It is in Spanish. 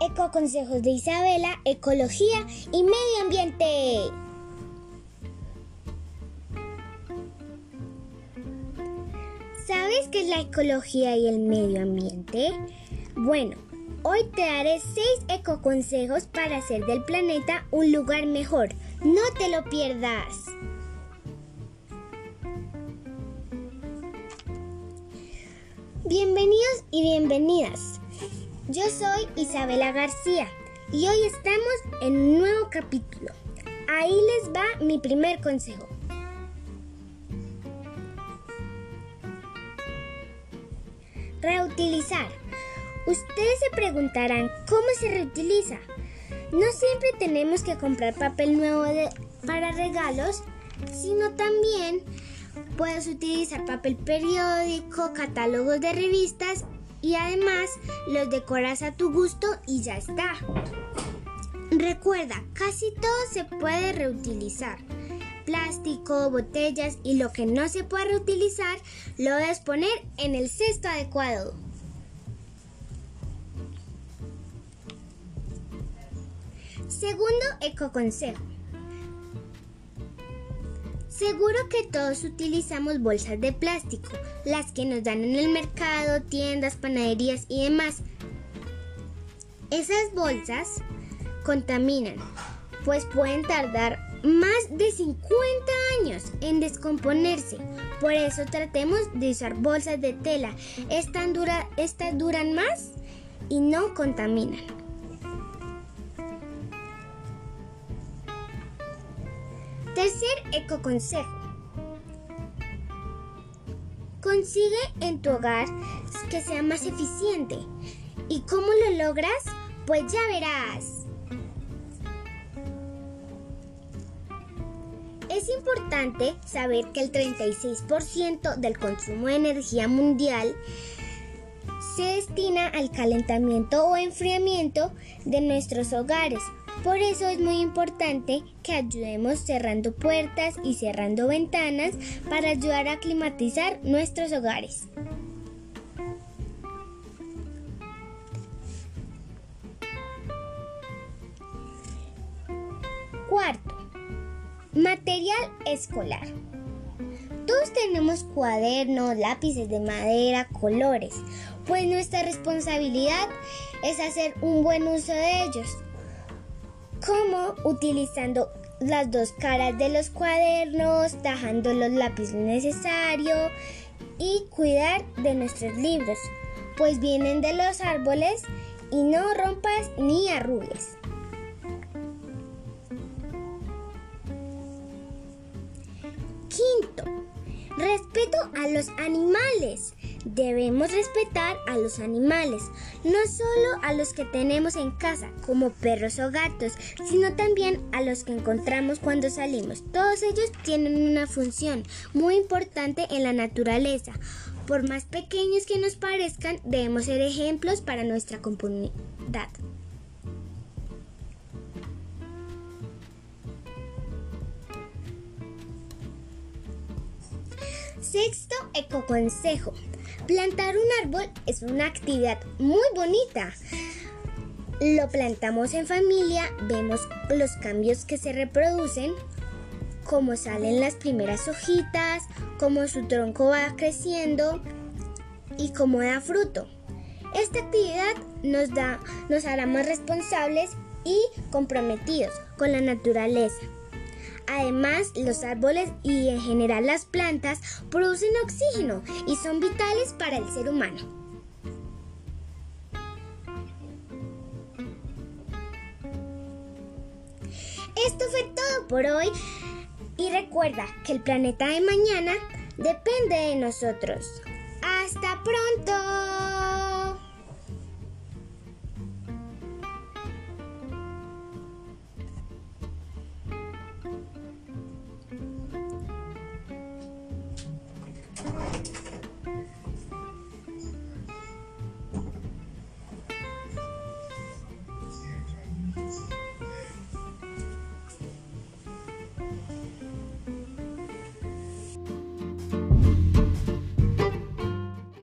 Ecoconsejos de Isabela, Ecología y Medio Ambiente. ¿Sabes qué es la ecología y el medio ambiente? Bueno, hoy te daré 6 ecoconsejos para hacer del planeta un lugar mejor. No te lo pierdas. Bienvenidos y bienvenidas. Yo soy Isabela García y hoy estamos en un nuevo capítulo. Ahí les va mi primer consejo. Reutilizar. Ustedes se preguntarán cómo se reutiliza. No siempre tenemos que comprar papel nuevo para regalos, sino también puedes utilizar papel periódico, catálogos de revistas y además los decoras a tu gusto y ya está. Recuerda, casi todo se puede reutilizar. Plástico, botellas y lo que no se puede reutilizar lo debes poner en el cesto adecuado. Segundo ecoconsejo. Seguro que todos utilizamos bolsas de plástico, las que nos dan en el mercado, tiendas, panaderías y demás. Esas bolsas contaminan, pues pueden tardar más de 50 años en descomponerse. Por eso tratemos de usar bolsas de tela. Estas, duran más y no contaminan. Tercer ecoconsejo. Consigue en tu hogar que sea más eficiente. ¿Y cómo lo logras? Pues ya verás. Es importante saber que el 36% del consumo de energía mundial se destina al calentamiento o enfriamiento de nuestros hogares. Por eso es muy importante que ayudemos cerrando puertas y cerrando ventanas para ayudar a climatizar nuestros hogares. Cuarto, material escolar. Todos tenemos cuadernos, lápices de madera, colores, pues nuestra responsabilidad es hacer un buen uso de ellos como utilizando las dos caras de los cuadernos, tajando los lápices necesarios y cuidar de nuestros libros, pues vienen de los árboles y no rompas ni arrugues. Quinto, respeto a los animales. Debemos respetar a los animales, no solo a los que tenemos en casa, como perros o gatos, sino también a los que encontramos cuando salimos. Todos ellos tienen una función muy importante en la naturaleza. Por más pequeños que nos parezcan, debemos ser ejemplos para nuestra comunidad. Sexto ecoconsejo. Plantar un árbol es una actividad muy bonita. Lo plantamos en familia, vemos los cambios que se reproducen, cómo salen las primeras hojitas, cómo su tronco va creciendo y cómo da fruto. Esta actividad nos, da, nos hará más responsables y comprometidos con la naturaleza. Además, los árboles y en general las plantas producen oxígeno y son vitales para el ser humano. Esto fue todo por hoy y recuerda que el planeta de mañana depende de nosotros. ¡Hasta pronto!